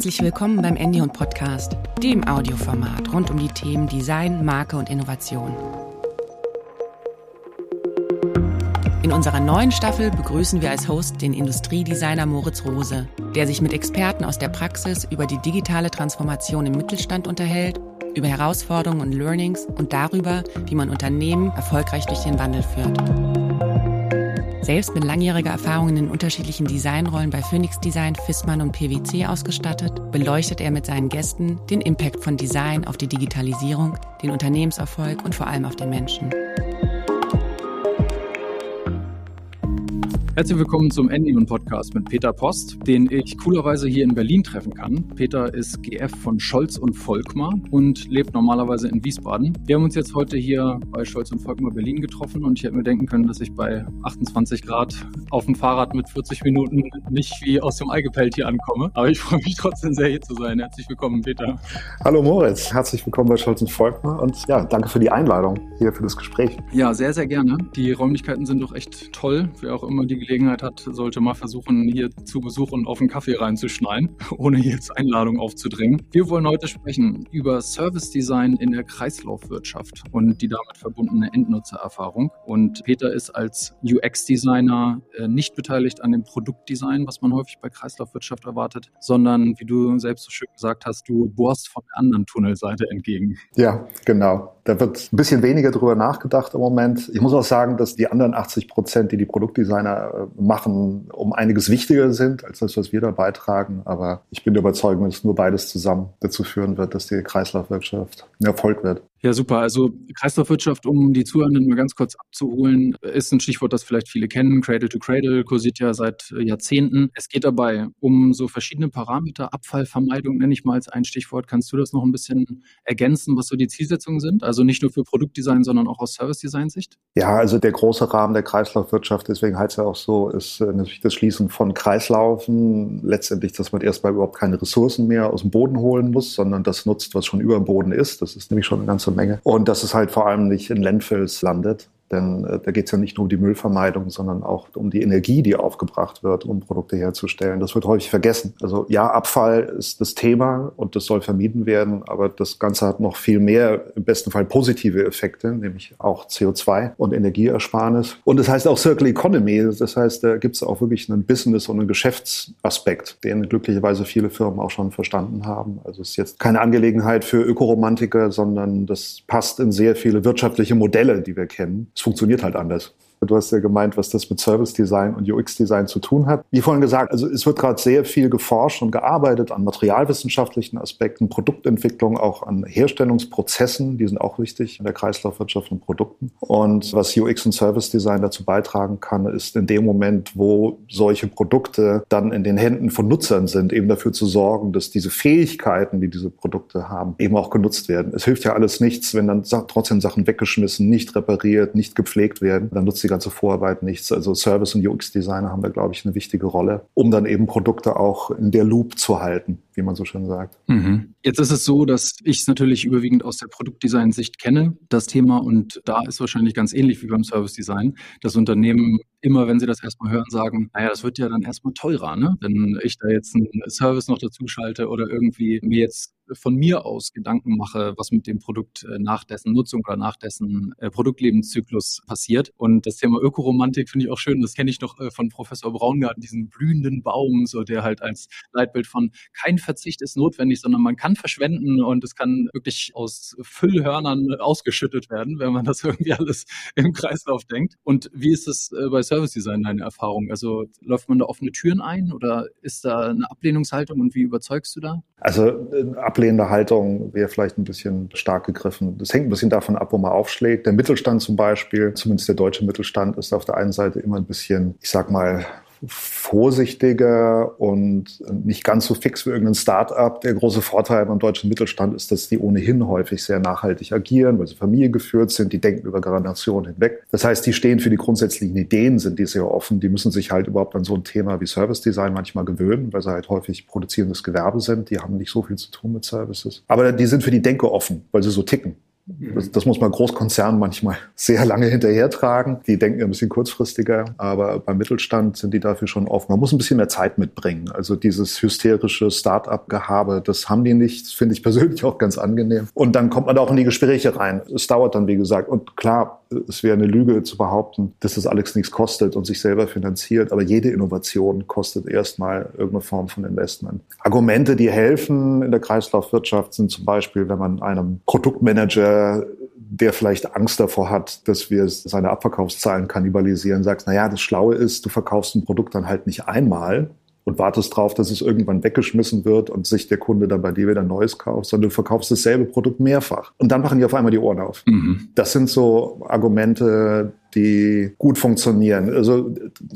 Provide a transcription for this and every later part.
Herzlich willkommen beim Andy und Podcast, dem Audioformat rund um die Themen Design, Marke und Innovation. In unserer neuen Staffel begrüßen wir als Host den Industriedesigner Moritz Rose, der sich mit Experten aus der Praxis über die digitale Transformation im Mittelstand unterhält, über Herausforderungen und Learnings und darüber, wie man Unternehmen erfolgreich durch den Wandel führt. Selbst mit langjähriger Erfahrung in unterschiedlichen Designrollen bei Phoenix Design, Fissmann und PwC ausgestattet, beleuchtet er mit seinen Gästen den Impact von Design auf die Digitalisierung, den Unternehmenserfolg und vor allem auf den Menschen. Herzlich willkommen zum Endion Podcast mit Peter Post, den ich coolerweise hier in Berlin treffen kann. Peter ist GF von Scholz und Volkmar und lebt normalerweise in Wiesbaden. Wir haben uns jetzt heute hier bei Scholz und Volkmar Berlin getroffen und ich hätte mir denken können, dass ich bei 28 Grad auf dem Fahrrad mit 40 Minuten nicht wie aus dem Ei gepellt hier ankomme. Aber ich freue mich trotzdem sehr hier zu sein. Herzlich willkommen, Peter. Hallo Moritz, herzlich willkommen bei Scholz und Volkmar und ja, danke für die Einladung hier für das Gespräch. Ja, sehr, sehr gerne. Die Räumlichkeiten sind doch echt toll. Wer auch immer die Gelegenheit hat, sollte mal versuchen, hier zu Besuch und auf einen Kaffee reinzuschneiden, ohne jetzt Einladung aufzudringen. Wir wollen heute sprechen über Service Design in der Kreislaufwirtschaft und die damit verbundene Endnutzererfahrung. Und Peter ist als UX-Designer äh, nicht beteiligt an dem Produktdesign, was man häufig bei Kreislaufwirtschaft erwartet, sondern, wie du selbst so schön gesagt hast, du bohrst von der anderen Tunnelseite entgegen. Ja, genau. Da wird ein bisschen weniger drüber nachgedacht im Moment. Ich muss auch sagen, dass die anderen 80 Prozent, die die Produktdesigner äh, machen, um einiges wichtiger sind als das, was wir da beitragen. Aber ich bin der Überzeugung, dass nur beides zusammen dazu führen wird, dass die Kreislaufwirtschaft ein Erfolg wird. Ja, super. Also Kreislaufwirtschaft, um die Zuhörenden mal ganz kurz abzuholen, ist ein Stichwort, das vielleicht viele kennen. Cradle to Cradle kursiert ja seit äh, Jahrzehnten. Es geht dabei um so verschiedene Parameter. Abfallvermeidung nenne ich mal als ein Stichwort. Kannst du das noch ein bisschen ergänzen, was so die Zielsetzungen sind? Also nicht nur für Produktdesign, sondern auch aus Service-Design-Sicht? Ja, also der große Rahmen der Kreislaufwirtschaft, deswegen heißt es ja auch so, ist äh, natürlich das Schließen von Kreislaufen. Letztendlich, dass man erstmal überhaupt keine Ressourcen mehr aus dem Boden holen muss, sondern das nutzt, was schon über dem Boden ist. Das ist nämlich schon eine ganze Menge. Und dass es halt vor allem nicht in Landfills landet. Denn äh, da geht es ja nicht nur um die Müllvermeidung, sondern auch um die Energie, die aufgebracht wird, um Produkte herzustellen. Das wird häufig vergessen. Also ja, Abfall ist das Thema und das soll vermieden werden, aber das Ganze hat noch viel mehr, im besten Fall positive Effekte, nämlich auch CO2 und Energieersparnis. Und das heißt auch Circle Economy. Das heißt, da gibt es auch wirklich einen Business- und einen Geschäftsaspekt, den glücklicherweise viele Firmen auch schon verstanden haben. Also es ist jetzt keine Angelegenheit für Ökoromantiker, sondern das passt in sehr viele wirtschaftliche Modelle, die wir kennen es funktioniert halt anders. Du hast ja gemeint, was das mit Service Design und UX Design zu tun hat. Wie vorhin gesagt, also es wird gerade sehr viel geforscht und gearbeitet an materialwissenschaftlichen Aspekten, Produktentwicklung, auch an Herstellungsprozessen, die sind auch wichtig in der Kreislaufwirtschaft von Produkten. Und was UX und Service Design dazu beitragen kann, ist in dem Moment, wo solche Produkte dann in den Händen von Nutzern sind, eben dafür zu sorgen, dass diese Fähigkeiten, die diese Produkte haben, eben auch genutzt werden. Es hilft ja alles nichts, wenn dann trotzdem Sachen weggeschmissen, nicht repariert, nicht gepflegt werden. Dann nutzt die ganze Vorarbeit nichts. Also Service- und UX-Designer haben da, glaube ich, eine wichtige Rolle, um dann eben Produkte auch in der Loop zu halten, wie man so schön sagt. Mhm. Jetzt ist es so, dass ich es natürlich überwiegend aus der Produktdesign-Sicht kenne, das Thema. Und da ist wahrscheinlich ganz ähnlich wie beim Service-Design. Das Unternehmen immer, wenn sie das erstmal hören, sagen, naja, das wird ja dann erstmal teurer, ne? Wenn ich da jetzt einen Service noch dazu schalte oder irgendwie mir jetzt von mir aus Gedanken mache, was mit dem Produkt äh, nach dessen Nutzung oder nach dessen äh, Produktlebenszyklus passiert. Und das Thema Ökoromantik finde ich auch schön. Das kenne ich noch äh, von Professor Braungarten, diesen blühenden Baum, so der halt als Leitbild von kein Verzicht ist notwendig, sondern man kann verschwenden und es kann wirklich aus Füllhörnern ausgeschüttet werden, wenn man das irgendwie alles im Kreislauf denkt. Und wie ist es bei Service Design deine Erfahrung? Also läuft man da offene Türen ein oder ist da eine Ablehnungshaltung und wie überzeugst du da? Also äh, ablehnende Haltung wäre vielleicht ein bisschen stark gegriffen. Das hängt ein bisschen davon ab, wo man aufschlägt. Der Mittelstand zum Beispiel, zumindest der deutsche Mittelstand, ist auf der einen Seite immer ein bisschen, ich sag mal, vorsichtiger und nicht ganz so fix wie irgendein Start-up. Der große Vorteil beim deutschen Mittelstand ist, dass die ohnehin häufig sehr nachhaltig agieren, weil sie familiengeführt sind, die denken über Generationen hinweg. Das heißt, die stehen für die grundsätzlichen Ideen, sind die sehr offen. Die müssen sich halt überhaupt an so ein Thema wie Service Design manchmal gewöhnen, weil sie halt häufig produzierendes Gewerbe sind. Die haben nicht so viel zu tun mit Services. Aber die sind für die Denke offen, weil sie so ticken. Das, das, muss man Großkonzernen manchmal sehr lange hinterhertragen. Die denken ein bisschen kurzfristiger, aber beim Mittelstand sind die dafür schon offen. Man muss ein bisschen mehr Zeit mitbringen. Also dieses hysterische Start-up-Gehabe, das haben die nicht. Finde ich persönlich auch ganz angenehm. Und dann kommt man auch in die Gespräche rein. Es dauert dann, wie gesagt. Und klar, es wäre eine Lüge zu behaupten, dass das alles nichts kostet und sich selber finanziert. Aber jede Innovation kostet erstmal irgendeine Form von Investment. Argumente, die helfen in der Kreislaufwirtschaft, sind zum Beispiel, wenn man einem Produktmanager der vielleicht Angst davor hat, dass wir seine Abverkaufszahlen kannibalisieren, sagst, na ja, das Schlaue ist, du verkaufst ein Produkt dann halt nicht einmal, und wartest drauf, dass es irgendwann weggeschmissen wird und sich der Kunde dann bei dir wieder Neues kauft, sondern du verkaufst dasselbe Produkt mehrfach. Und dann machen die auf einmal die Ohren auf. Mhm. Das sind so Argumente, die gut funktionieren. Also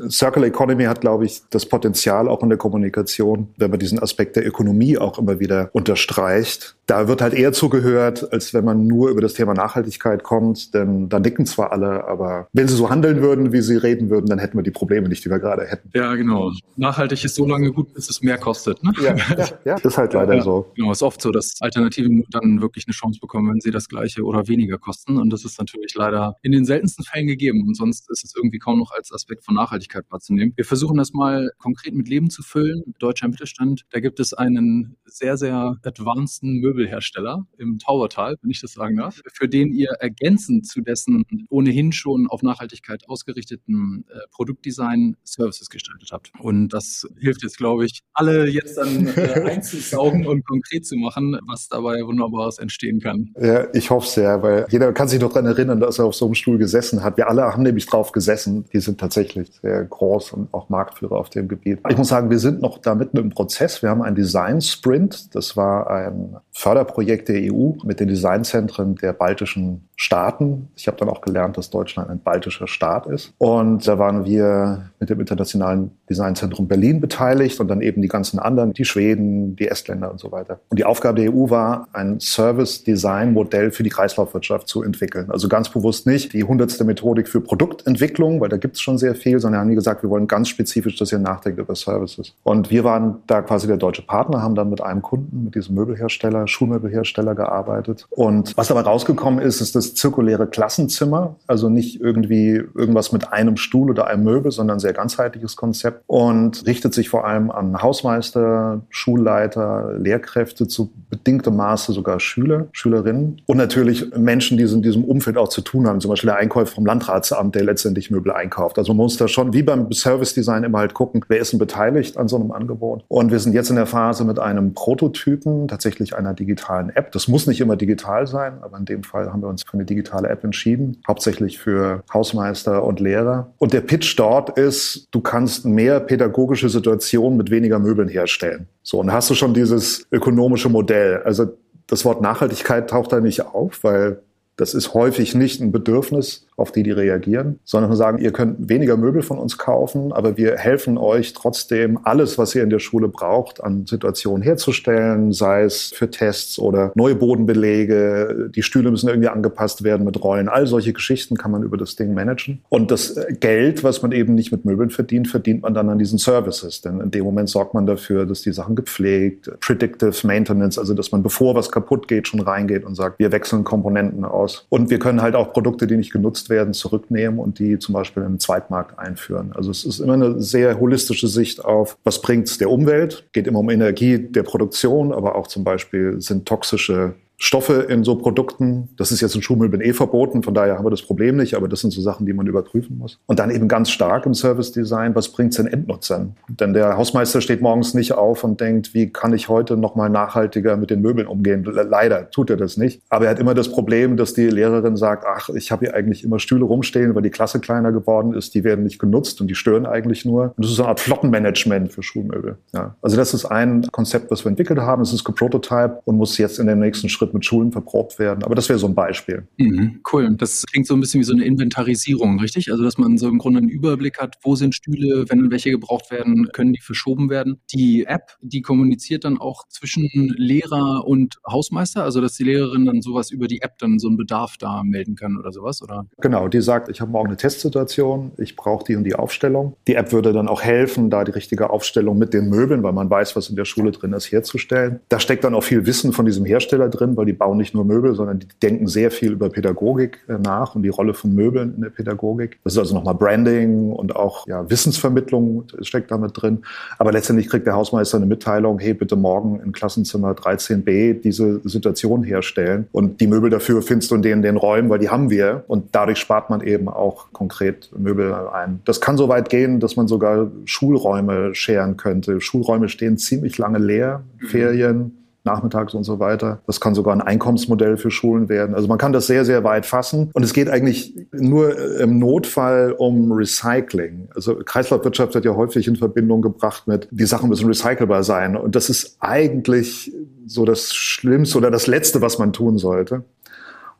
Circular Economy hat, glaube ich, das Potenzial auch in der Kommunikation, wenn man diesen Aspekt der Ökonomie auch immer wieder unterstreicht. Da wird halt eher zugehört, als wenn man nur über das Thema Nachhaltigkeit kommt, denn da nicken zwar alle, aber wenn sie so handeln würden, wie sie reden würden, dann hätten wir die Probleme nicht, die wir gerade hätten. Ja, genau. Nachhaltig ist so lange gut, bis es mehr kostet. Ne? Ja, ja, ja, ist halt leider ja, so. Genau, ist oft so, dass Alternativen dann wirklich eine Chance bekommen, wenn sie das gleiche oder weniger kosten. Und das ist natürlich leider in den seltensten Fällen gegeben geben. Und sonst ist es irgendwie kaum noch als Aspekt von Nachhaltigkeit wahrzunehmen. Wir versuchen das mal konkret mit Leben zu füllen. Deutscher Mittelstand, da gibt es einen sehr, sehr advanceden Möbelhersteller im Taubertal, wenn ich das sagen darf, für den ihr ergänzend zu dessen ohnehin schon auf Nachhaltigkeit ausgerichteten äh, Produktdesign Services gestaltet habt. Und das hilft jetzt, glaube ich, alle jetzt dann äh, einzusaugen und konkret zu machen, was dabei Wunderbares entstehen kann. Ja, ich hoffe sehr, weil jeder kann sich noch daran erinnern, dass er auf so einem Stuhl gesessen hat. Wir alle haben nämlich drauf gesessen. Die sind tatsächlich sehr groß und auch Marktführer auf dem Gebiet. Ich muss sagen, wir sind noch da mitten im Prozess. Wir haben einen Design Sprint. Das war ein Förderprojekt der EU mit den Designzentren der baltischen Staaten. Ich habe dann auch gelernt, dass Deutschland ein baltischer Staat ist. Und da waren wir mit dem Internationalen Designzentrum Berlin beteiligt und dann eben die ganzen anderen, die Schweden, die Estländer und so weiter. Und die Aufgabe der EU war, ein Service-Design-Modell für die Kreislaufwirtschaft zu entwickeln. Also ganz bewusst nicht die hundertste Methodik für Produktentwicklung, weil da gibt es schon sehr viel, sondern haben die gesagt, wir wollen ganz spezifisch, dass ihr nachdenkt über Services. Und wir waren da quasi der deutsche Partner, haben dann mit einem Kunden, mit diesem Möbelhersteller, Schulmöbelhersteller gearbeitet. Und was dabei rausgekommen ist, ist das zirkuläre Klassenzimmer, also nicht irgendwie irgendwas mit einem Stuhl oder einem Möbel, sondern ein sehr ganzheitliches Konzept und richtet sich vor allem an Hausmeister, Schulleiter, Lehrkräfte, zu bedingtem Maße sogar Schüler, Schülerinnen und natürlich Menschen, die in diesem Umfeld auch zu tun haben, zum Beispiel der Einkäufer vom Landrat Finanzamt, der letztendlich Möbel einkauft. Also man muss da schon wie beim Service Design immer halt gucken, wer ist denn beteiligt an so einem Angebot. Und wir sind jetzt in der Phase mit einem Prototypen, tatsächlich einer digitalen App. Das muss nicht immer digital sein, aber in dem Fall haben wir uns für eine digitale App entschieden, hauptsächlich für Hausmeister und Lehrer. Und der Pitch dort ist, du kannst mehr pädagogische Situationen mit weniger Möbeln herstellen. So, und hast du schon dieses ökonomische Modell. Also das Wort Nachhaltigkeit taucht da nicht auf, weil das ist häufig nicht ein Bedürfnis auf die die reagieren, sondern sagen, ihr könnt weniger Möbel von uns kaufen, aber wir helfen euch trotzdem, alles, was ihr in der Schule braucht, an Situationen herzustellen, sei es für Tests oder neue Bodenbelege, die Stühle müssen irgendwie angepasst werden mit Rollen. All solche Geschichten kann man über das Ding managen. Und das Geld, was man eben nicht mit Möbeln verdient, verdient man dann an diesen Services. Denn in dem Moment sorgt man dafür, dass die Sachen gepflegt, Predictive Maintenance, also dass man bevor was kaputt geht, schon reingeht und sagt, wir wechseln Komponenten aus. Und wir können halt auch Produkte, die nicht genutzt genutzt werden, zurücknehmen und die zum Beispiel im Zweitmarkt einführen. Also es ist immer eine sehr holistische Sicht auf, was bringt es der Umwelt, geht immer um Energie der Produktion, aber auch zum Beispiel sind toxische Stoffe in so Produkten. Das ist jetzt in Schuhmöbeln eh verboten, von daher haben wir das Problem nicht, aber das sind so Sachen, die man überprüfen muss. Und dann eben ganz stark im Service Design, was bringt es den Endnutzern? Denn der Hausmeister steht morgens nicht auf und denkt, wie kann ich heute nochmal nachhaltiger mit den Möbeln umgehen? Leider tut er das nicht. Aber er hat immer das Problem, dass die Lehrerin sagt, ach, ich habe hier eigentlich immer Stühle rumstehen, weil die Klasse kleiner geworden ist, die werden nicht genutzt und die stören eigentlich nur. Und das ist so eine Art Flottenmanagement für Schulmöbel. Ja. Also das ist ein Konzept, was wir entwickelt haben. Es ist geprototype und muss jetzt in dem nächsten Schritt Schritt mit Schulen verprobt werden. Aber das wäre so ein Beispiel. Mhm, cool. Das klingt so ein bisschen wie so eine Inventarisierung, richtig? Also, dass man so im Grunde einen Überblick hat, wo sind Stühle, wenn welche gebraucht werden, können die verschoben werden. Die App, die kommuniziert dann auch zwischen Lehrer und Hausmeister, also dass die Lehrerin dann sowas über die App dann so einen Bedarf da melden kann oder sowas, oder? Genau, die sagt, ich habe morgen eine Testsituation, ich brauche die und die Aufstellung. Die App würde dann auch helfen, da die richtige Aufstellung mit den Möbeln, weil man weiß, was in der Schule drin ist, herzustellen. Da steckt dann auch viel Wissen von diesem Hersteller drin, weil die bauen nicht nur Möbel, sondern die denken sehr viel über Pädagogik äh, nach und die Rolle von Möbeln in der Pädagogik. Das ist also nochmal Branding und auch ja, Wissensvermittlung steckt damit drin. Aber letztendlich kriegt der Hausmeister eine Mitteilung, hey, bitte morgen in Klassenzimmer 13b diese Situation herstellen. Und die Möbel dafür findest du in den, den Räumen, weil die haben wir. Und dadurch spart man eben auch konkret Möbel ein. Das kann so weit gehen, dass man sogar Schulräume scheren könnte. Schulräume stehen ziemlich lange leer, mhm. Ferien nachmittags und so weiter. Das kann sogar ein Einkommensmodell für Schulen werden. Also man kann das sehr, sehr weit fassen. Und es geht eigentlich nur im Notfall um Recycling. Also Kreislaufwirtschaft wird ja häufig in Verbindung gebracht mit, die Sachen müssen recycelbar sein. Und das ist eigentlich so das Schlimmste oder das Letzte, was man tun sollte.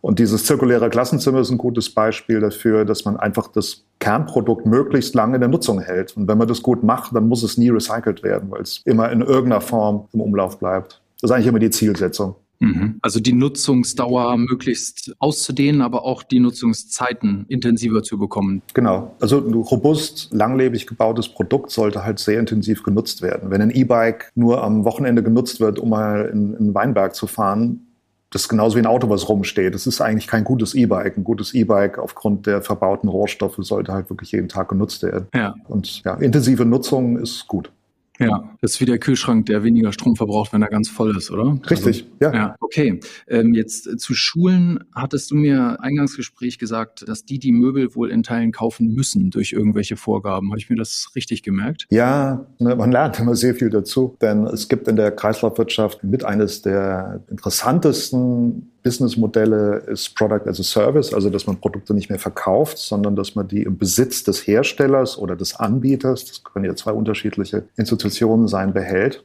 Und dieses zirkuläre Klassenzimmer ist ein gutes Beispiel dafür, dass man einfach das Kernprodukt möglichst lange in der Nutzung hält. Und wenn man das gut macht, dann muss es nie recycelt werden, weil es immer in irgendeiner Form im Umlauf bleibt. Das ist eigentlich immer die Zielsetzung. Mhm. Also die Nutzungsdauer möglichst auszudehnen, aber auch die Nutzungszeiten intensiver zu bekommen. Genau. Also ein robust, langlebig gebautes Produkt sollte halt sehr intensiv genutzt werden. Wenn ein E-Bike nur am Wochenende genutzt wird, um mal in, in Weinberg zu fahren, das ist genauso wie ein Auto, was rumsteht. Das ist eigentlich kein gutes E-Bike. Ein gutes E-Bike aufgrund der verbauten Rohstoffe sollte halt wirklich jeden Tag genutzt werden. Ja. Und ja, intensive Nutzung ist gut. Ja, das ist wie der Kühlschrank, der weniger Strom verbraucht, wenn er ganz voll ist, oder? Richtig, also, ja. ja. Okay, ähm, jetzt äh, zu Schulen hattest du mir Eingangsgespräch gesagt, dass die die Möbel wohl in Teilen kaufen müssen durch irgendwelche Vorgaben. Habe ich mir das richtig gemerkt? Ja, ne, man lernt immer sehr viel dazu, denn es gibt in der Kreislaufwirtschaft mit eines der interessantesten Businessmodelle ist Product as a Service, also dass man Produkte nicht mehr verkauft, sondern dass man die im Besitz des Herstellers oder des Anbieters, das können ja zwei unterschiedliche Institutionen sein, behält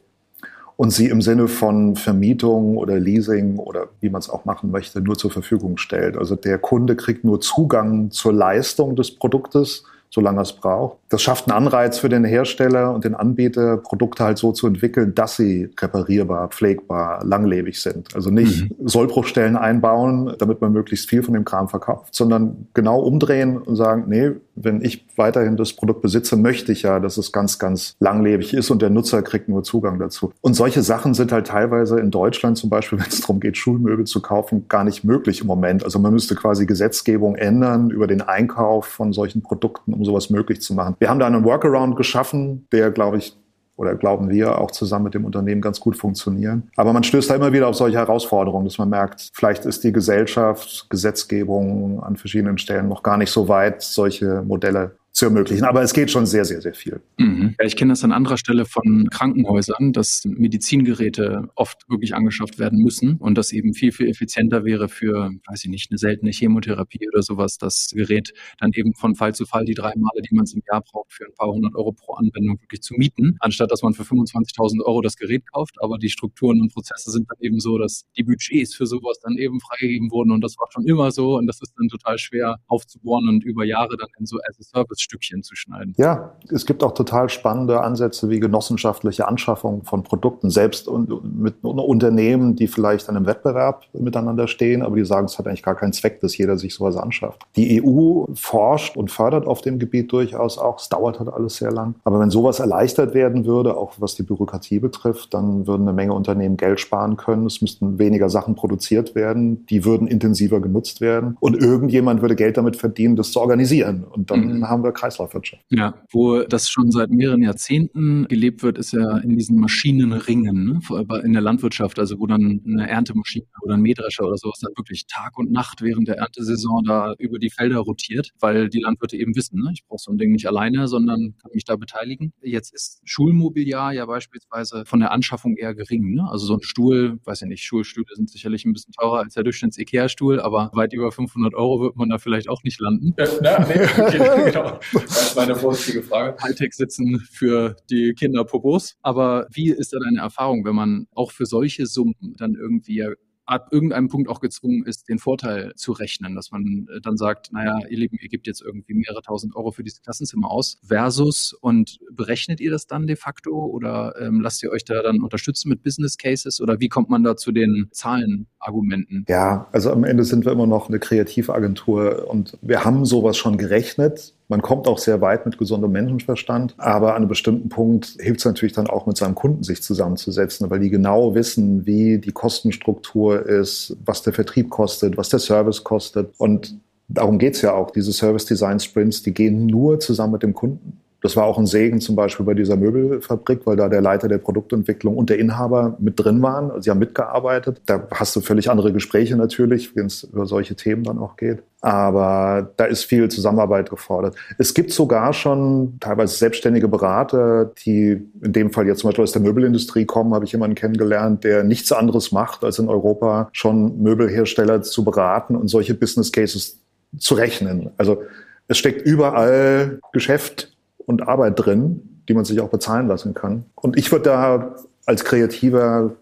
und sie im Sinne von Vermietung oder Leasing oder wie man es auch machen möchte, nur zur Verfügung stellt. Also der Kunde kriegt nur Zugang zur Leistung des Produktes solange es braucht. Das schafft einen Anreiz für den Hersteller und den Anbieter, Produkte halt so zu entwickeln, dass sie reparierbar, pflegbar, langlebig sind. Also nicht mhm. Sollbruchstellen einbauen, damit man möglichst viel von dem Kram verkauft, sondern genau umdrehen und sagen, nee, wenn ich weiterhin das Produkt besitze, möchte ich ja, dass es ganz, ganz langlebig ist und der Nutzer kriegt nur Zugang dazu. Und solche Sachen sind halt teilweise in Deutschland zum Beispiel, wenn es darum geht, Schulmöbel zu kaufen, gar nicht möglich im Moment. Also man müsste quasi Gesetzgebung ändern über den Einkauf von solchen Produkten, um sowas möglich zu machen. Wir haben da einen Workaround geschaffen, der, glaube ich, oder glauben wir auch zusammen mit dem Unternehmen ganz gut funktionieren. Aber man stößt da immer wieder auf solche Herausforderungen, dass man merkt, vielleicht ist die Gesellschaft, Gesetzgebung an verschiedenen Stellen noch gar nicht so weit, solche Modelle zu ermöglichen. Aber es geht schon sehr, sehr, sehr viel. Mhm. Ja, ich kenne das an anderer Stelle von Krankenhäusern, dass Medizingeräte oft wirklich angeschafft werden müssen und das eben viel, viel effizienter wäre für, weiß ich nicht, eine seltene Chemotherapie oder sowas, das Gerät dann eben von Fall zu Fall die drei Male, die man es im Jahr braucht, für ein paar hundert Euro pro Anwendung wirklich zu mieten, anstatt dass man für 25.000 Euro das Gerät kauft. Aber die Strukturen und Prozesse sind dann eben so, dass die Budgets für sowas dann eben freigegeben wurden und das war schon immer so und das ist dann total schwer aufzubohren und über Jahre dann in so as a Service Stückchen zu schneiden. Ja, es gibt auch total spannende Ansätze wie genossenschaftliche Anschaffung von Produkten, selbst mit Unternehmen, die vielleicht an einem Wettbewerb miteinander stehen, aber die sagen, es hat eigentlich gar keinen Zweck, dass jeder sich sowas anschafft. Die EU forscht und fördert auf dem Gebiet durchaus auch. Es dauert halt alles sehr lang. Aber wenn sowas erleichtert werden würde, auch was die Bürokratie betrifft, dann würden eine Menge Unternehmen Geld sparen können. Es müssten weniger Sachen produziert werden. Die würden intensiver genutzt werden. Und irgendjemand würde Geld damit verdienen, das zu organisieren. Und dann mhm. haben wir Kreislaufwirtschaft. Ja, wo das schon seit mehreren Jahrzehnten gelebt wird, ist ja in diesen Maschinenringen ne? in der Landwirtschaft, also wo dann eine Erntemaschine oder ein Mähdrescher oder sowas dann wirklich Tag und Nacht während der Erntesaison da über die Felder rotiert, weil die Landwirte eben wissen, ne? ich brauche so ein Ding nicht alleine, sondern kann mich da beteiligen. Jetzt ist Schulmobiliar ja beispielsweise von der Anschaffung eher gering. Ne? Also so ein Stuhl, weiß ich nicht, Schulstühle sind sicherlich ein bisschen teurer als der Durchschnitts-Ikea-Stuhl, aber weit über 500 Euro wird man da vielleicht auch nicht landen. Ja, na, nee, okay, genau. Das ist meine vorsichtige Frage. Hightech-Sitzen für die Kinderpopos. Aber wie ist da deine Erfahrung, wenn man auch für solche Summen dann irgendwie ab irgendeinem Punkt auch gezwungen ist, den Vorteil zu rechnen, dass man äh, dann sagt, naja, ihr Lieben, ihr gebt jetzt irgendwie mehrere tausend Euro für dieses Klassenzimmer aus, versus und berechnet ihr das dann de facto oder ähm, lasst ihr euch da dann unterstützen mit Business Cases oder wie kommt man da zu den Zahlenargumenten? Ja, also am Ende sind wir immer noch eine Kreativagentur und wir haben sowas schon gerechnet Man kommt auch sehr weit mit gesundem Menschenverstand, aber an einem bestimmten Punkt hilft es natürlich dann auch mit seinem Kunden sich zusammenzusetzen, weil die genau wissen, wie die Kostenstruktur ist, was der Vertrieb kostet, was der Service kostet. Und darum geht's ja auch. Diese Service Design Sprints, die gehen nur zusammen mit dem Kunden. Das war auch ein Segen zum Beispiel bei dieser Möbelfabrik, weil da der Leiter der Produktentwicklung und der Inhaber mit drin waren. Sie haben mitgearbeitet. Da hast du völlig andere Gespräche natürlich, wenn es über solche Themen dann auch geht. Aber da ist viel Zusammenarbeit gefordert. Es gibt sogar schon teilweise selbstständige Berater, die in dem Fall jetzt zum Beispiel aus der Möbelindustrie kommen, habe ich jemanden kennengelernt, der nichts anderes macht, als in Europa schon Möbelhersteller zu beraten und solche Business Cases zu rechnen. Also es steckt überall Geschäft und Arbeit drin, die man sich auch bezahlen lassen kann. Und ich würde da als Kreativer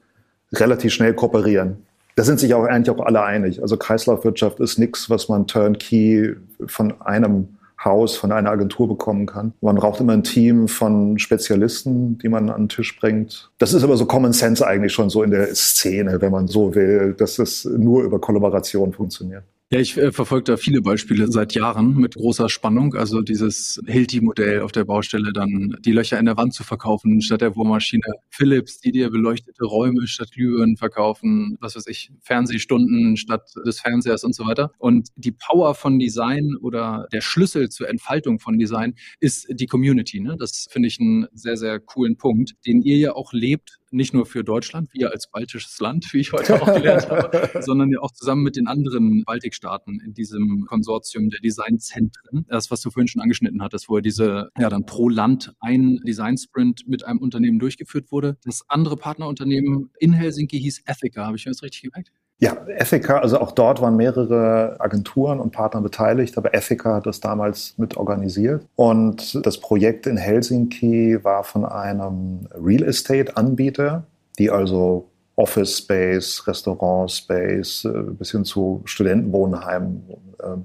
relativ schnell kooperieren. Da sind sich auch eigentlich auch alle einig. Also Kreislaufwirtschaft ist nichts, was man turnkey von einem Haus, von einer Agentur bekommen kann. Man braucht immer ein Team von Spezialisten, die man an den Tisch bringt. Das ist aber so Common Sense eigentlich schon so in der Szene, wenn man so will, dass es nur über Kollaboration funktioniert. Ja, ich äh, verfolge da viele Beispiele seit Jahren mit großer Spannung. Also dieses Hilti-Modell auf der Baustelle, dann die Löcher in der Wand zu verkaufen statt der Bohrmaschine. Philips, die dir beleuchtete Räume statt Glühbirnen verkaufen. Was weiß ich, Fernsehstunden statt des Fernsehers und so weiter. Und die Power von Design oder der Schlüssel zur Entfaltung von Design ist die Community. Ne? Das finde ich einen sehr, sehr coolen Punkt, den ihr ja auch lebt nicht nur für Deutschland, wir als baltisches Land, wie ich heute auch gelernt habe, sondern ja auch zusammen mit den anderen Baltikstaaten in diesem Konsortium der Designzentren. Das, was du vorhin schon angeschnitten hattest, wo ja diese, ja dann pro Land ein Design-Sprint mit einem Unternehmen durchgeführt wurde. Das andere Partnerunternehmen in Helsinki hieß Ethica, habe ich mir das richtig gemerkt? Ja, Ethica, also auch dort waren mehrere Agenturen und Partner beteiligt, aber Ethica hat das damals mit organisiert. Und das Projekt in Helsinki war von einem Real Estate-Anbieter, die also Office Space, Restaurant Space, äh, bis hin zu Studentenwohnheimen,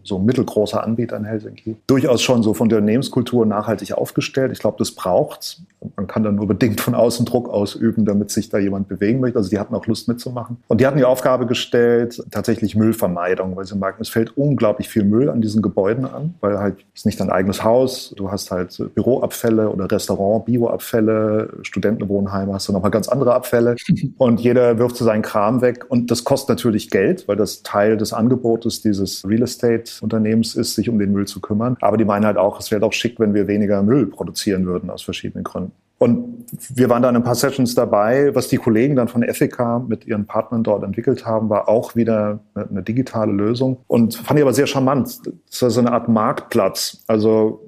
so ein mittelgroßer Anbieter in Helsinki. Durchaus schon so von der Unternehmenskultur nachhaltig aufgestellt. Ich glaube, das braucht's. Man kann dann nur bedingt von außen Druck ausüben, damit sich da jemand bewegen möchte. Also die hatten auch Lust mitzumachen. Und die hatten die Aufgabe gestellt, tatsächlich Müllvermeidung, weil sie merken, es fällt unglaublich viel Müll an diesen Gebäuden an, weil halt ist nicht dein eigenes Haus. Du hast halt Büroabfälle oder Restaurant, Bioabfälle, Studentenwohnheime, hast du nochmal ganz andere Abfälle. Und jeder jeder wirft so seinen Kram weg und das kostet natürlich Geld, weil das Teil des Angebotes dieses Real Estate Unternehmens ist, sich um den Müll zu kümmern. Aber die meinen halt auch, es wäre auch schick, wenn wir weniger Müll produzieren würden aus verschiedenen Gründen. Und wir waren dann ein paar Sessions dabei. Was die Kollegen dann von Ethica mit ihren Partnern dort entwickelt haben, war auch wieder eine digitale Lösung. Und fand ich aber sehr charmant. Das war so eine Art Marktplatz. Also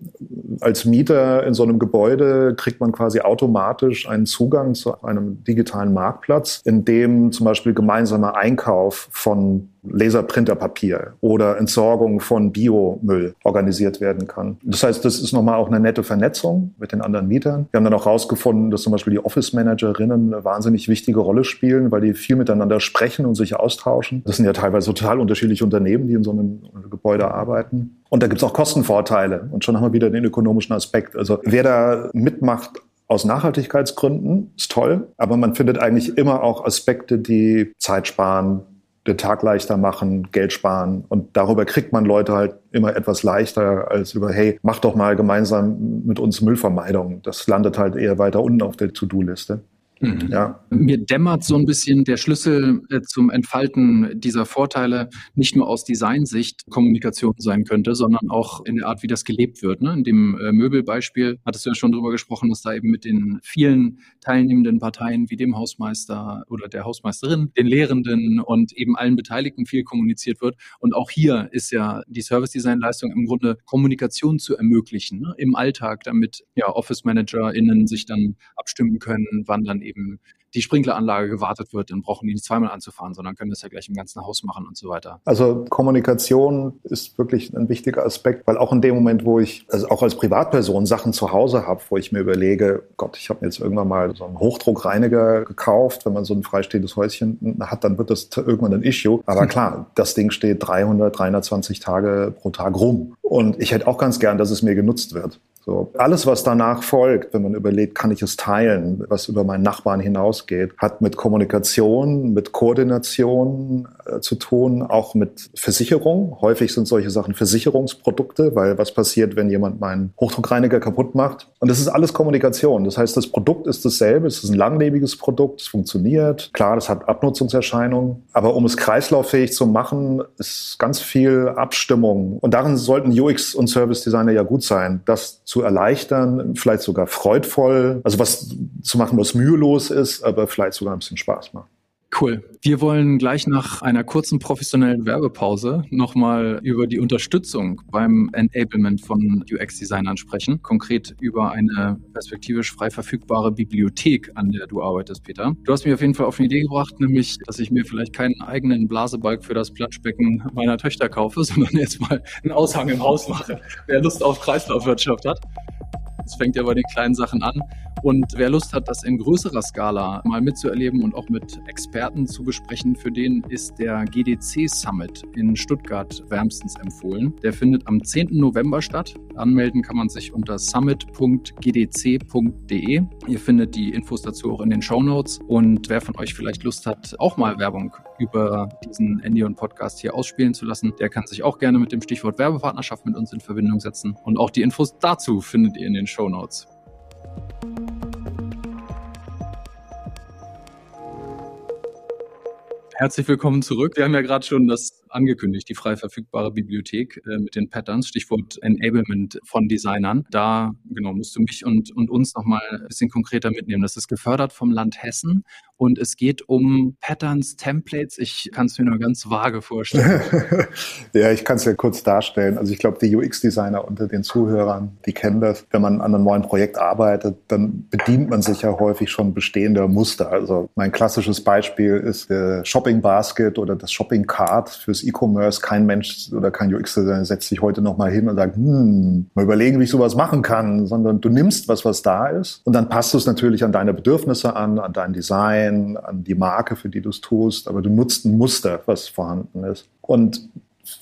als Mieter in so einem Gebäude kriegt man quasi automatisch einen Zugang zu einem digitalen Marktplatz, in dem zum Beispiel gemeinsamer Einkauf von Laserprinterpapier oder Entsorgung von Biomüll organisiert werden kann. Das heißt, das ist nochmal auch eine nette Vernetzung mit den anderen Mietern. Wir haben dann auch herausgefunden, dass zum Beispiel die Office-Managerinnen eine wahnsinnig wichtige Rolle spielen, weil die viel miteinander sprechen und sich austauschen. Das sind ja teilweise total unterschiedliche Unternehmen, die in so einem Gebäude arbeiten. Und da gibt es auch Kostenvorteile. Und schon haben wir wieder den ökonomischen Aspekt. Also wer da mitmacht, aus Nachhaltigkeitsgründen ist toll, aber man findet eigentlich immer auch Aspekte, die Zeit sparen, den Tag leichter machen, Geld sparen. Und darüber kriegt man Leute halt immer etwas leichter als über, hey, mach doch mal gemeinsam mit uns Müllvermeidung. Das landet halt eher weiter unten auf der To-Do-Liste. Mhm. Ja. Mir dämmert so ein bisschen der Schlüssel äh, zum Entfalten dieser Vorteile nicht nur aus Designsicht Kommunikation sein könnte, sondern auch in der Art, wie das gelebt wird. Ne? In dem äh, Möbelbeispiel hattest du ja schon drüber gesprochen, dass da eben mit den vielen teilnehmenden Parteien wie dem Hausmeister oder der Hausmeisterin, den Lehrenden und eben allen Beteiligten viel kommuniziert wird. Und auch hier ist ja die Service Design Leistung im Grunde Kommunikation zu ermöglichen ne? im Alltag, damit ja Office ManagerInnen sich dann abstimmen können, wann dann eben die Sprinkleranlage gewartet wird, dann brauchen die nicht zweimal anzufahren, sondern können das ja gleich im ganzen Haus machen und so weiter. Also Kommunikation ist wirklich ein wichtiger Aspekt, weil auch in dem Moment, wo ich, also auch als Privatperson Sachen zu Hause habe, wo ich mir überlege, Gott, ich habe mir jetzt irgendwann mal so einen Hochdruckreiniger gekauft, wenn man so ein freistehendes Häuschen hat, dann wird das irgendwann ein Issue. Aber klar, das Ding steht 300, 320 Tage pro Tag rum. Und ich hätte auch ganz gern, dass es mir genutzt wird. So, alles, was danach folgt, wenn man überlegt, kann ich es teilen, was über meinen Nachbarn hinausgeht, hat mit Kommunikation, mit Koordination äh, zu tun, auch mit Versicherung. Häufig sind solche Sachen Versicherungsprodukte, weil was passiert, wenn jemand meinen Hochdruckreiniger kaputt macht? Und das ist alles Kommunikation. Das heißt, das Produkt ist dasselbe, es ist ein langlebiges Produkt, es funktioniert. Klar, das hat Abnutzungserscheinungen, aber um es kreislauffähig zu machen, ist ganz viel Abstimmung. Und darin sollten UX und Service Designer ja gut sein, das zu erleichtern, vielleicht sogar freudvoll, also was zu machen, was mühelos ist, aber vielleicht sogar ein bisschen Spaß macht. Cool. Wir wollen gleich nach einer kurzen professionellen Werbepause nochmal über die Unterstützung beim Enablement von UX-Designern sprechen. Konkret über eine perspektivisch frei verfügbare Bibliothek, an der du arbeitest, Peter. Du hast mich auf jeden Fall auf eine Idee gebracht, nämlich, dass ich mir vielleicht keinen eigenen Blasebalg für das Planschbecken meiner Töchter kaufe, sondern jetzt mal einen Aushang im Haus mache. Wer Lust auf Kreislaufwirtschaft hat. Es fängt ja bei den kleinen Sachen an. Und wer Lust hat, das in größerer Skala mal mitzuerleben und auch mit Experten zu besprechen, für den ist der GDC Summit in Stuttgart wärmstens empfohlen. Der findet am 10. November statt. Anmelden kann man sich unter summit.gdc.de. Ihr findet die Infos dazu auch in den Show Notes. Und wer von euch vielleicht Lust hat, auch mal Werbung über diesen Endion Podcast hier ausspielen zu lassen, der kann sich auch gerne mit dem Stichwort Werbepartnerschaft mit uns in Verbindung setzen. Und auch die Infos dazu findet ihr in den Show Notes. Herzlich willkommen zurück. Wir haben ja gerade schon das angekündigt, die frei verfügbare Bibliothek äh, mit den Patterns, Stichwort Enablement von Designern. Da genau musst du mich und, und uns nochmal ein bisschen konkreter mitnehmen. Das ist gefördert vom Land Hessen und es geht um Patterns, Templates. Ich kann es mir nur ganz vage vorstellen. ja, ich kann es ja kurz darstellen. Also ich glaube, die UX-Designer unter den Zuhörern, die kennen das. Wenn man an einem neuen Projekt arbeitet, dann bedient man sich ja häufig schon bestehender Muster. Also mein klassisches Beispiel ist der Shopping Basket oder das Shopping Card fürs E-Commerce. Kein Mensch oder kein UX-Designer setzt sich heute nochmal hin und sagt, hm, mal überlegen, wie ich sowas machen kann, sondern du nimmst was, was da ist und dann passt du es natürlich an deine Bedürfnisse an, an dein Design Design, an die Marke, für die du es tust, aber du nutzt ein Muster, was vorhanden ist. Und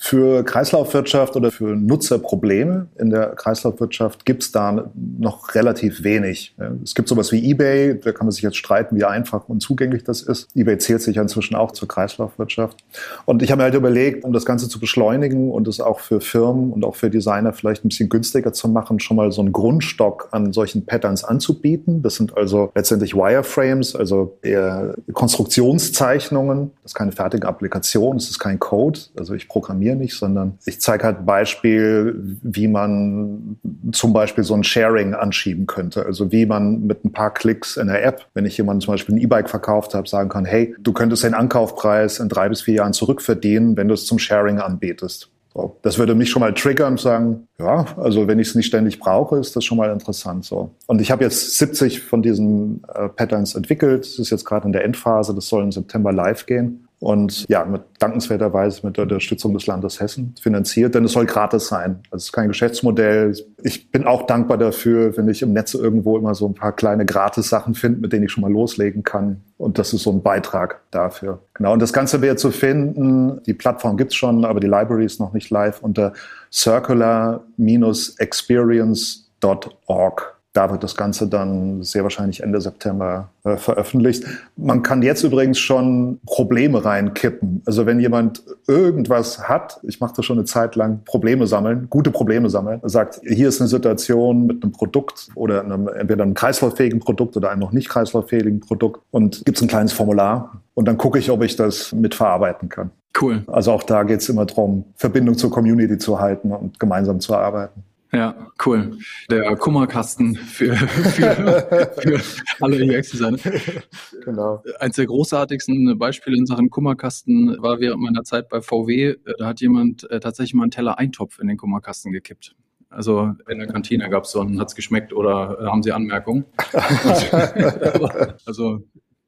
für Kreislaufwirtschaft oder für Nutzerprobleme in der Kreislaufwirtschaft gibt es da noch relativ wenig. Es gibt sowas wie eBay, da kann man sich jetzt streiten, wie einfach und zugänglich das ist. eBay zählt sich inzwischen auch zur Kreislaufwirtschaft. Und ich habe mir halt überlegt, um das Ganze zu beschleunigen und es auch für Firmen und auch für Designer vielleicht ein bisschen günstiger zu machen, schon mal so einen Grundstock an solchen Patterns anzubieten. Das sind also letztendlich Wireframes, also eher Konstruktionszeichnungen. Das ist keine fertige Applikation, es ist kein Code. Also ich programmiere programmiere nicht, sondern ich zeige halt Beispiel, wie man zum Beispiel so ein Sharing anschieben könnte. Also wie man mit ein paar Klicks in der App, wenn ich jemandem zum Beispiel ein E-Bike verkauft habe, sagen kann, hey, du könntest den Ankaufpreis in drei bis vier Jahren zurückverdienen, wenn du es zum Sharing anbietest. So, das würde mich schon mal triggern und sagen, ja, also wenn ich es nicht ständig brauche, ist das schon mal interessant so. Und ich habe jetzt 70 von diesen äh, Patterns entwickelt. Das ist jetzt gerade in der Endphase, das soll im September live gehen und ja, mit dankenswerterweise mit der Unterstützung des Landes Hessen finanziert, denn es soll gratis sein. Also es ist kein Geschäftsmodell. Ich bin auch dankbar dafür, wenn ich im Netz irgendwo immer so ein paar kleine Gratis-Sachen finde, mit denen ich schon mal loslegen kann. Und das ist so ein Beitrag dafür. Genau. Und das Ganze wäre zu finden. Die Plattform gibt's schon, aber die Library ist noch nicht live unter circular-experience.org. Da wird das Ganze dann sehr wahrscheinlich Ende September äh, veröffentlicht. Man kann jetzt übrigens schon Probleme reinkippen. Also wenn jemand irgendwas hat, ich mache das schon eine Zeit lang, Probleme sammeln, gute Probleme sammeln, sagt, hier ist eine Situation mit einem Produkt oder einem, entweder einem kreislauffähigen Produkt oder einem noch nicht kreislauffähigen Produkt und gibt es ein kleines Formular und dann gucke ich, ob ich das mitverarbeiten kann. Cool. Also auch da geht es immer darum, Verbindung zur Community zu halten und gemeinsam zu arbeiten. Ja, cool. Der Kummerkasten für, für, für alle UX-Designer. Genau. Eins der großartigsten Beispiele in Sachen Kummerkasten war während meiner Zeit bei VW. Da hat jemand äh, tatsächlich mal einen Teller Eintopf in den Kummerkasten gekippt. Also in der Kantine gab es so einen, hat es geschmeckt oder äh, haben Sie Anmerkungen? also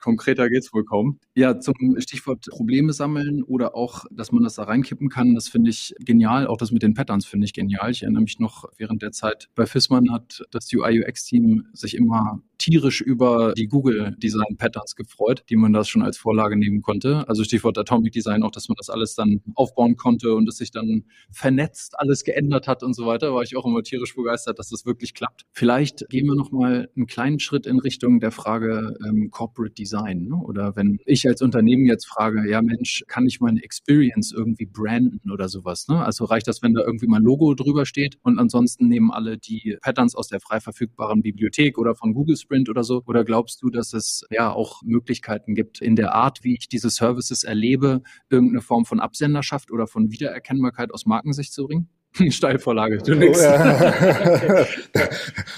konkreter geht's wohl kaum. Ja, zum Stichwort Probleme sammeln oder auch, dass man das da reinkippen kann, das finde ich genial. Auch das mit den Patterns finde ich genial. Ich erinnere mich noch, während der Zeit bei Fissmann hat das UI-UX-Team sich immer tierisch über die Google Design Patterns gefreut, die man das schon als Vorlage nehmen konnte. Also Stichwort Atomic Design, auch dass man das alles dann aufbauen konnte und es sich dann vernetzt, alles geändert hat und so weiter, war ich auch immer tierisch begeistert, dass das wirklich klappt. Vielleicht gehen wir noch mal einen kleinen Schritt in Richtung der Frage ähm, Corporate Design. Ne? Oder wenn ich als Unternehmen jetzt frage, ja Mensch, kann ich meine Experience irgendwie branden oder sowas? Ne? Also reicht das, wenn da irgendwie mein Logo drüber steht und ansonsten nehmen alle die Patterns aus der frei verfügbaren Bibliothek oder von Google Sprint oder so? Oder glaubst du, dass es ja auch Möglichkeiten gibt, in der Art, wie ich diese Services erlebe, irgendeine Form von Absenderschaft oder von Wiedererkennbarkeit aus Markensicht zu bringen? Steilvorlage, du nix.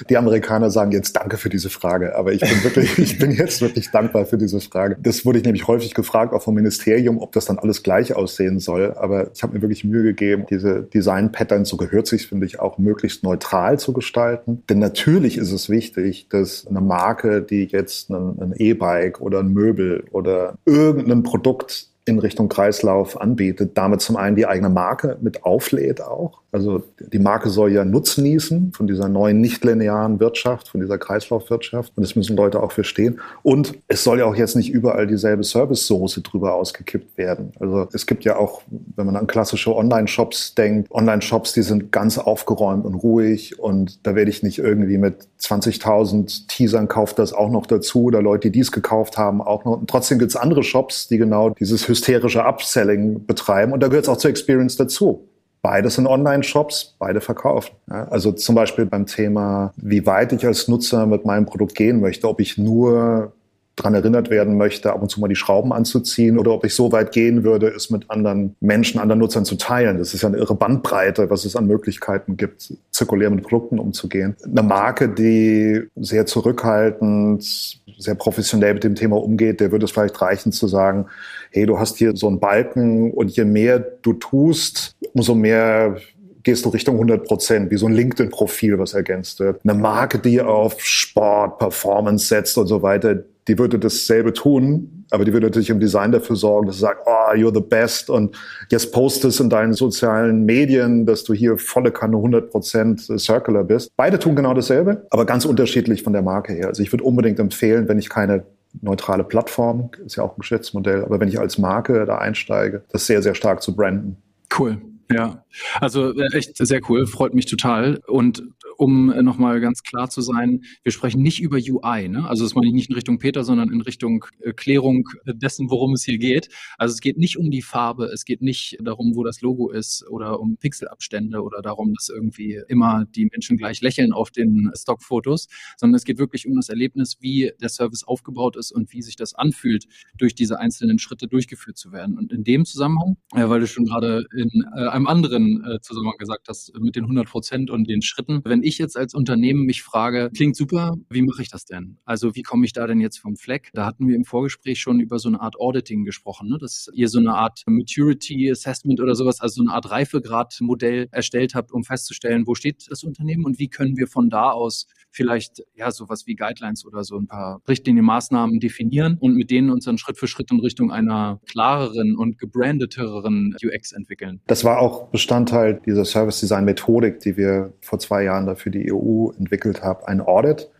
Die Amerikaner sagen jetzt Danke für diese Frage, aber ich bin wirklich, ich bin jetzt wirklich dankbar für diese Frage. Das wurde ich nämlich häufig gefragt, auch vom Ministerium, ob das dann alles gleich aussehen soll. Aber ich habe mir wirklich Mühe gegeben, diese Design-Pattern, so gehört sich, finde ich, auch möglichst neutral zu gestalten. Denn natürlich ist es wichtig, dass eine Marke, die jetzt ein E-Bike oder ein Möbel oder irgendein Produkt in Richtung Kreislauf anbietet, damit zum einen die eigene Marke mit auflädt auch. Also die Marke soll ja Nutzen genießen von dieser neuen nichtlinearen Wirtschaft, von dieser Kreislaufwirtschaft. Und das müssen Leute auch verstehen. Und es soll ja auch jetzt nicht überall dieselbe Service-Soße drüber ausgekippt werden. Also es gibt ja auch, wenn man an klassische Online-Shops denkt, Online-Shops, die sind ganz aufgeräumt und ruhig. Und da werde ich nicht irgendwie mit 20.000 Teasern kauft das auch noch dazu oder Leute, die dies gekauft haben, auch noch. Und trotzdem gibt es andere Shops, die genau dieses hysterische Upselling betreiben. Und da gehört es auch zur Experience dazu. Beides sind Online-Shops, beide verkaufen. Ja, also zum Beispiel beim Thema, wie weit ich als Nutzer mit meinem Produkt gehen möchte, ob ich nur dran erinnert werden möchte, ab und zu mal die Schrauben anzuziehen oder ob ich so weit gehen würde, es mit anderen Menschen, anderen Nutzern zu teilen. Das ist ja eine irre Bandbreite, was es an Möglichkeiten gibt, zirkulär mit Produkten umzugehen. Eine Marke, die sehr zurückhaltend, sehr professionell mit dem Thema umgeht, der würde es vielleicht reichen zu sagen, hey, du hast hier so einen Balken und je mehr du tust, umso mehr gehst du Richtung 100 Prozent, wie so ein LinkedIn-Profil, was ergänzt wird. Eine Marke, die auf Sport, Performance setzt und so weiter, die würde dasselbe tun, aber die würde natürlich im Design dafür sorgen, dass sie sagt, oh, you're the best und jetzt postest in deinen sozialen Medien, dass du hier volle Kanne 100% Circular bist. Beide tun genau dasselbe, aber ganz unterschiedlich von der Marke her. Also ich würde unbedingt empfehlen, wenn ich keine neutrale Plattform, ist ja auch ein Geschäftsmodell, aber wenn ich als Marke da einsteige, das sehr, sehr stark zu branden. Cool. Ja, also äh, echt sehr cool, freut mich total. Und um äh, nochmal ganz klar zu sein, wir sprechen nicht über UI, ne? Also das meine ich nicht in Richtung Peter, sondern in Richtung äh, Klärung dessen, worum es hier geht. Also es geht nicht um die Farbe, es geht nicht darum, wo das Logo ist oder um Pixelabstände oder darum, dass irgendwie immer die Menschen gleich lächeln auf den Stockfotos, sondern es geht wirklich um das Erlebnis, wie der Service aufgebaut ist und wie sich das anfühlt, durch diese einzelnen Schritte durchgeführt zu werden. Und in dem Zusammenhang, äh, weil du schon gerade in äh, einem anderen äh, Zusammenhang gesagt hast, mit den 100 Prozent und den Schritten. Wenn ich jetzt als Unternehmen mich frage, klingt super, wie mache ich das denn? Also wie komme ich da denn jetzt vom Fleck? Da hatten wir im Vorgespräch schon über so eine Art Auditing gesprochen, ne? dass ihr so eine Art Maturity Assessment oder sowas, also so eine Art Reifegrad-Modell erstellt habt, um festzustellen, wo steht das Unternehmen und wie können wir von da aus vielleicht ja sowas wie Guidelines oder so ein paar Richtlinienmaßnahmen definieren und mit denen uns dann Schritt für Schritt in Richtung einer klareren und gebrandeteren UX entwickeln. Das war auch Bestandteil dieser Service Design Methodik, die wir vor zwei Jahren dafür die EU entwickelt haben, ein Audit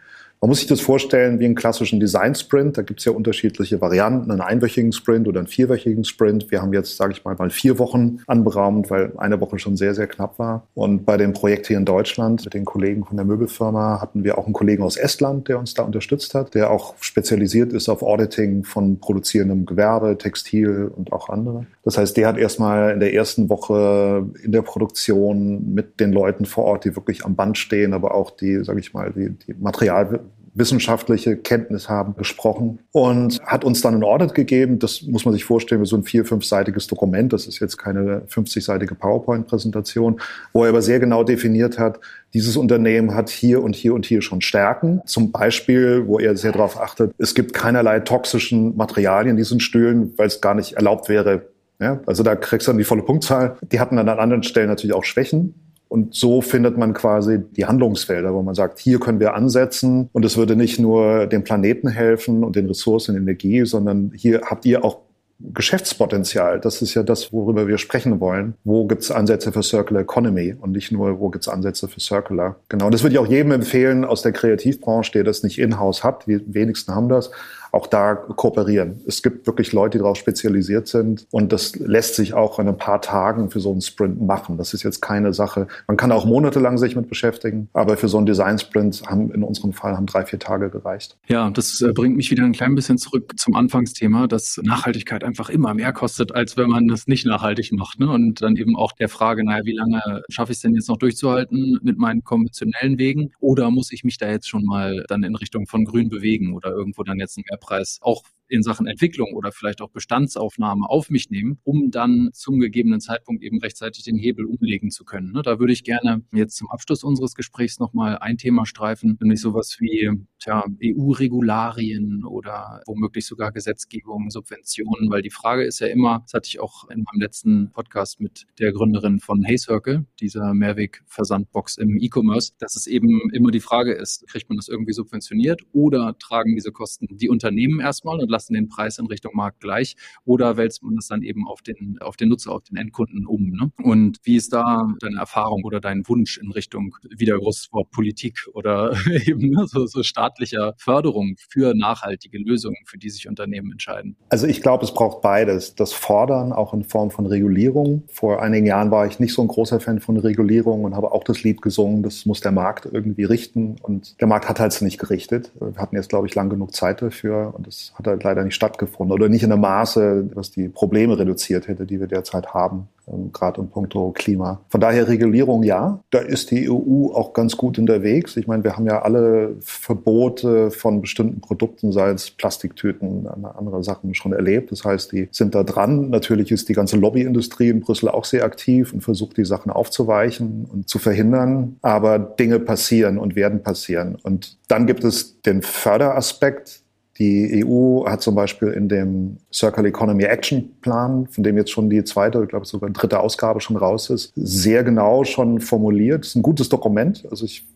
man muss sich das vorstellen wie einen klassischen Design-Sprint. Da gibt es ja unterschiedliche Varianten, einen einwöchigen Sprint oder einen vierwöchigen Sprint. Wir haben jetzt, sage ich mal, mal vier Wochen anberaumt, weil eine Woche schon sehr, sehr knapp war. Und bei dem Projekt hier in Deutschland mit den Kollegen von der Möbelfirma hatten wir auch einen Kollegen aus Estland, der uns da unterstützt hat, der auch spezialisiert ist auf Auditing von produzierendem Gewerbe, Textil und auch andere. Das heißt, der hat erstmal in der ersten Woche in der Produktion mit den Leuten vor Ort, die wirklich am Band stehen, aber auch die, sage ich mal, die, die Material wissenschaftliche Kenntnis haben, gesprochen und hat uns dann ein Audit gegeben. Das muss man sich vorstellen so ein vier-, fünfseitiges Dokument. Das ist jetzt keine 50-seitige PowerPoint-Präsentation, wo er aber sehr genau definiert hat, dieses Unternehmen hat hier und hier und hier schon Stärken. Zum Beispiel, wo er sehr darauf achtet, es gibt keinerlei toxischen Materialien in diesen Stühlen, weil es gar nicht erlaubt wäre. Ja, also da kriegst du dann die volle Punktzahl. Die hatten dann an anderen Stellen natürlich auch Schwächen. Und so findet man quasi die Handlungsfelder, wo man sagt, hier können wir ansetzen und es würde nicht nur dem Planeten helfen und den Ressourcen und Energie, sondern hier habt ihr auch Geschäftspotenzial. Das ist ja das, worüber wir sprechen wollen. Wo gibt es Ansätze für Circular Economy und nicht nur, wo gibt es Ansätze für Circular. Genau, das würde ich auch jedem empfehlen aus der Kreativbranche, der das nicht in-house hat. Die wenigsten haben das auch da kooperieren. Es gibt wirklich Leute, die darauf spezialisiert sind und das lässt sich auch in ein paar Tagen für so einen Sprint machen. Das ist jetzt keine Sache. Man kann auch monatelang sich mit beschäftigen, aber für so einen Design-Sprint haben in unserem Fall haben drei, vier Tage gereicht. Ja, das äh, bringt mich wieder ein klein bisschen zurück zum Anfangsthema, dass Nachhaltigkeit einfach immer mehr kostet, als wenn man das nicht nachhaltig macht. Ne? Und dann eben auch der Frage, naja, wie lange schaffe ich es denn jetzt noch durchzuhalten mit meinen konventionellen Wegen? Oder muss ich mich da jetzt schon mal dann in Richtung von Grün bewegen oder irgendwo dann jetzt ein Mehrpreis auch in Sachen Entwicklung oder vielleicht auch Bestandsaufnahme auf mich nehmen, um dann zum gegebenen Zeitpunkt eben rechtzeitig den Hebel umlegen zu können. Ne? Da würde ich gerne jetzt zum Abschluss unseres Gesprächs nochmal ein Thema streifen, nämlich sowas wie EU-Regularien oder womöglich sogar Gesetzgebung, Subventionen, weil die Frage ist ja immer, das hatte ich auch in meinem letzten Podcast mit der Gründerin von Hey Circle, dieser Mehrweg-Versandbox im E-Commerce, dass es eben immer die Frage ist, kriegt man das irgendwie subventioniert oder tragen diese Kosten die Unternehmen erstmal und lassen den Preis in Richtung Markt gleich oder wälzt man das dann eben auf den, auf den Nutzer, auf den Endkunden um. Ne? Und wie ist da deine Erfahrung oder dein Wunsch in Richtung wieder großes Wort Politik oder eben ne, so, so staatlicher Förderung für nachhaltige Lösungen, für die sich Unternehmen entscheiden? Also ich glaube, es braucht beides. Das Fordern auch in Form von Regulierung. Vor einigen Jahren war ich nicht so ein großer Fan von Regulierung und habe auch das Lied gesungen, das muss der Markt irgendwie richten. Und der Markt hat halt nicht gerichtet. Wir hatten jetzt, glaube ich, lang genug Zeit dafür und das hat halt leider nicht stattgefunden oder nicht in einem Maße, was die Probleme reduziert hätte, die wir derzeit haben ähm, gerade in puncto Klima. Von daher Regulierung ja. Da ist die EU auch ganz gut unterwegs. Ich meine, wir haben ja alle Verbote von bestimmten Produkten, sei es Plastiktüten, andere Sachen schon erlebt. Das heißt, die sind da dran. Natürlich ist die ganze Lobbyindustrie in Brüssel auch sehr aktiv und versucht, die Sachen aufzuweichen und zu verhindern. Aber Dinge passieren und werden passieren. Und dann gibt es den Förderaspekt die EU hat zum Beispiel in dem Circle Economy Action Plan, von dem jetzt schon die zweite, ich glaube sogar dritte Ausgabe schon raus ist, sehr genau schon formuliert. Das ist ein gutes Dokument. Also ich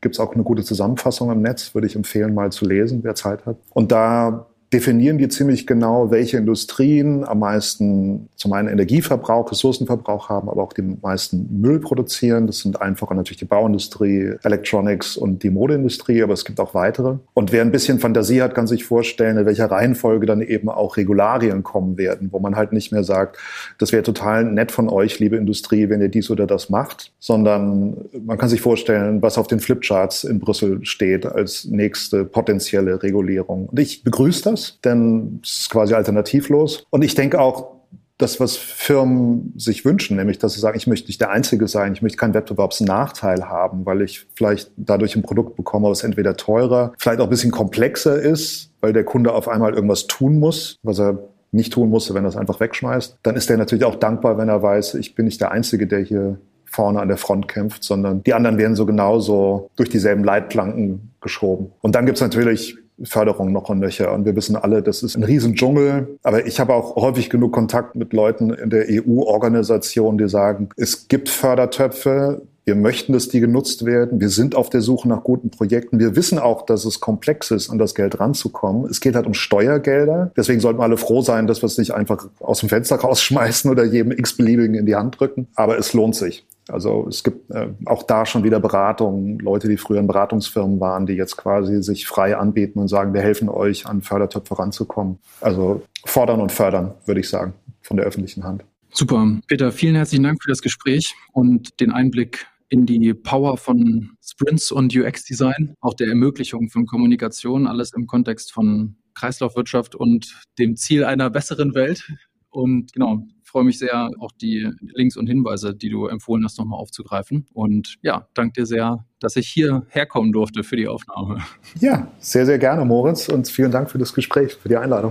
gibt es auch eine gute Zusammenfassung im Netz, würde ich empfehlen, mal zu lesen, wer Zeit hat. Und da definieren die ziemlich genau, welche Industrien am meisten zum einen Energieverbrauch, Ressourcenverbrauch haben, aber auch den meisten Müll produzieren. Das sind einfacher natürlich die Bauindustrie, Electronics und die Modeindustrie, aber es gibt auch weitere. Und wer ein bisschen Fantasie hat, kann sich vorstellen, in welcher Reihenfolge dann eben auch Regularien kommen werden, wo man halt nicht mehr sagt, das wäre total nett von euch, liebe Industrie, wenn ihr dies oder das macht, sondern man kann sich vorstellen, was auf den Flipcharts in Brüssel steht als nächste potenzielle Regulierung. Und ich begrüße das ist, denn es ist quasi alternativlos. Und ich denke auch, das, was Firmen sich wünschen, nämlich dass sie sagen, ich möchte nicht der Einzige sein, ich möchte keinen Wettbewerbsnachteil haben, weil ich vielleicht dadurch ein Produkt bekomme, was entweder teurer, vielleicht auch ein bisschen komplexer ist, weil der Kunde auf einmal irgendwas tun muss, was er nicht tun musste, wenn er es einfach wegschmeißt. Dann ist er natürlich auch dankbar, wenn er weiß, ich bin nicht der Einzige, der hier vorne an der Front kämpft, sondern die anderen werden so genauso durch dieselben Leitplanken geschoben. Und dann gibt's natürlich Förderung noch und nöcher. Und wir wissen alle, das ist ein Riesendschungel. Aber ich habe auch häufig genug Kontakt mit Leuten in der EU-Organisation, die sagen, es gibt Fördertöpfe, wir möchten, dass die genutzt werden. Wir sind auf der Suche nach guten Projekten. Wir wissen auch, dass es komplex ist, an das Geld ranzukommen. Es geht halt um Steuergelder. Deswegen sollten wir alle froh sein, dass wir es nicht einfach aus dem Fenster rausschmeißen oder jedem x-beliebigen in die Hand drücken. Aber es lohnt sich. Also es gibt äh, auch da schon wieder Beratungen, Leute, die früher in Beratungsfirmen waren, die jetzt quasi sich frei anbieten und sagen, wir helfen euch, an Fördertöpfe ranzukommen. Also fordern und fördern, würde ich sagen, von der öffentlichen Hand. Super. Peter, vielen herzlichen Dank für das Gespräch und den Einblick in die Power von Sprints und UX-Design, auch der Ermöglichung von Kommunikation, alles im Kontext von Kreislaufwirtschaft und dem Ziel einer besseren Welt. Und genau, freue mich sehr, auch die Links und Hinweise, die du empfohlen hast, nochmal aufzugreifen. Und ja, danke dir sehr, dass ich hier herkommen durfte für die Aufnahme. Ja, sehr, sehr gerne, Moritz. Und vielen Dank für das Gespräch, für die Einladung.